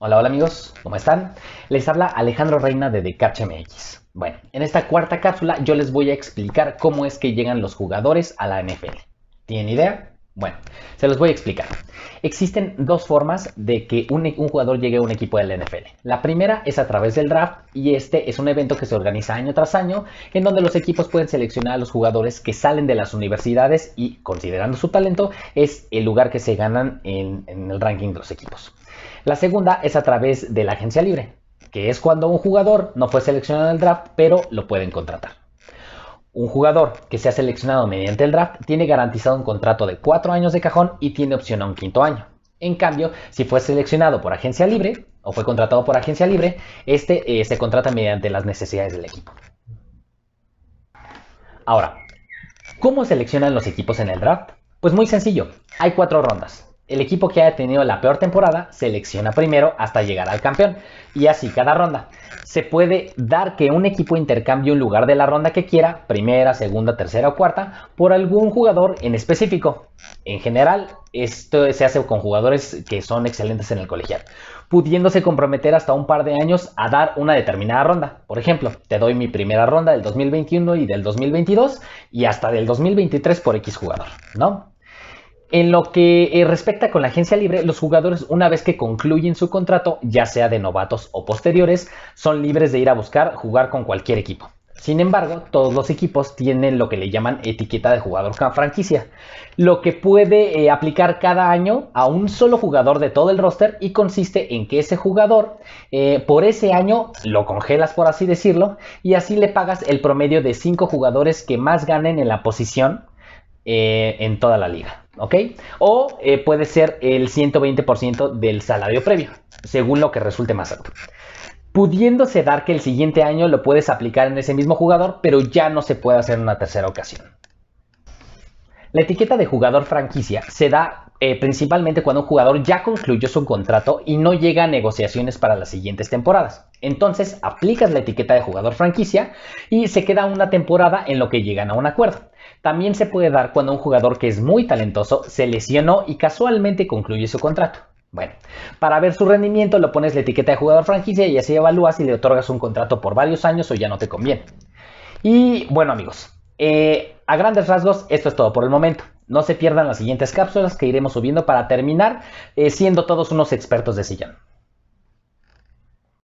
Hola, hola amigos, ¿cómo están? Les habla Alejandro Reina de DeCatchMX. Bueno, en esta cuarta cápsula yo les voy a explicar cómo es que llegan los jugadores a la NFL. ¿Tienen idea? Bueno, se los voy a explicar. Existen dos formas de que un, jugador llegue a un equipo de la NFL. La primera es a través del draft y este es un evento que se organiza año tras año en donde los equipos pueden seleccionar a los jugadores que salen de las universidades y considerando su talento es el lugar que se ganan en el ranking de los equipos. La segunda es a través de la agencia libre, que es cuando un jugador no fue seleccionado en el draft, pero lo pueden contratar. Un jugador que sea seleccionado mediante el draft tiene garantizado un contrato de cuatro años de cajón y tiene opción a un quinto año. En cambio, si fue seleccionado por agencia libre o fue contratado por agencia libre, este eh, se contrata mediante las necesidades del equipo. Ahora, ¿cómo seleccionan los equipos en el draft? Pues muy sencillo, hay cuatro rondas el equipo que haya tenido la peor temporada selecciona primero hasta llegar al campeón. Y así cada ronda. Se puede dar que un equipo intercambie un lugar de la ronda que quiera, primera, segunda, tercera o cuarta, por algún jugador en específico. En general, esto se hace con jugadores que son excelentes en el colegial, pudiéndose comprometer hasta un par de años a dar una determinada ronda. Por ejemplo, te doy mi primera ronda del 2021 y del 2022 y hasta del 2023 por X jugador, ¿no? En lo que eh, respecta con la agencia libre, los jugadores una vez que concluyen su contrato, ya sea de novatos o posteriores, son libres de ir a buscar jugar con cualquier equipo. Sin embargo, todos los equipos tienen lo que le llaman etiqueta de jugador franquicia, lo que puede eh, aplicar cada año a un solo jugador de todo el roster y consiste en que ese jugador eh, por ese año lo congelas por así decirlo y así le pagas el promedio de 5 jugadores que más ganen en la posición en toda la liga. O eh, puede ser el 120% del salario previo, según lo que resulte más alto. Pudiéndose dar que el siguiente año lo puedes aplicar en ese mismo jugador, pero ya no se puede hacer en una tercera ocasión. La etiqueta de jugador franquicia se da eh, principalmente cuando un jugador ya concluyó su contrato y no llega a negociaciones para las siguientes temporadas. Entonces aplicas la etiqueta de jugador franquicia y se queda una temporada en lo que llegan a un acuerdo. También se puede dar cuando un jugador que es muy talentoso se lesionó y casualmente concluye su contrato. Bueno, para ver su rendimiento lo pones la etiqueta de jugador franquicia y así evalúas si le otorgas un contrato por varios años o ya no te conviene. Y bueno amigos, eh, a grandes rasgos esto es todo por el momento. No se pierdan las siguientes cápsulas que iremos subiendo para terminar eh, siendo todos unos expertos de sillón.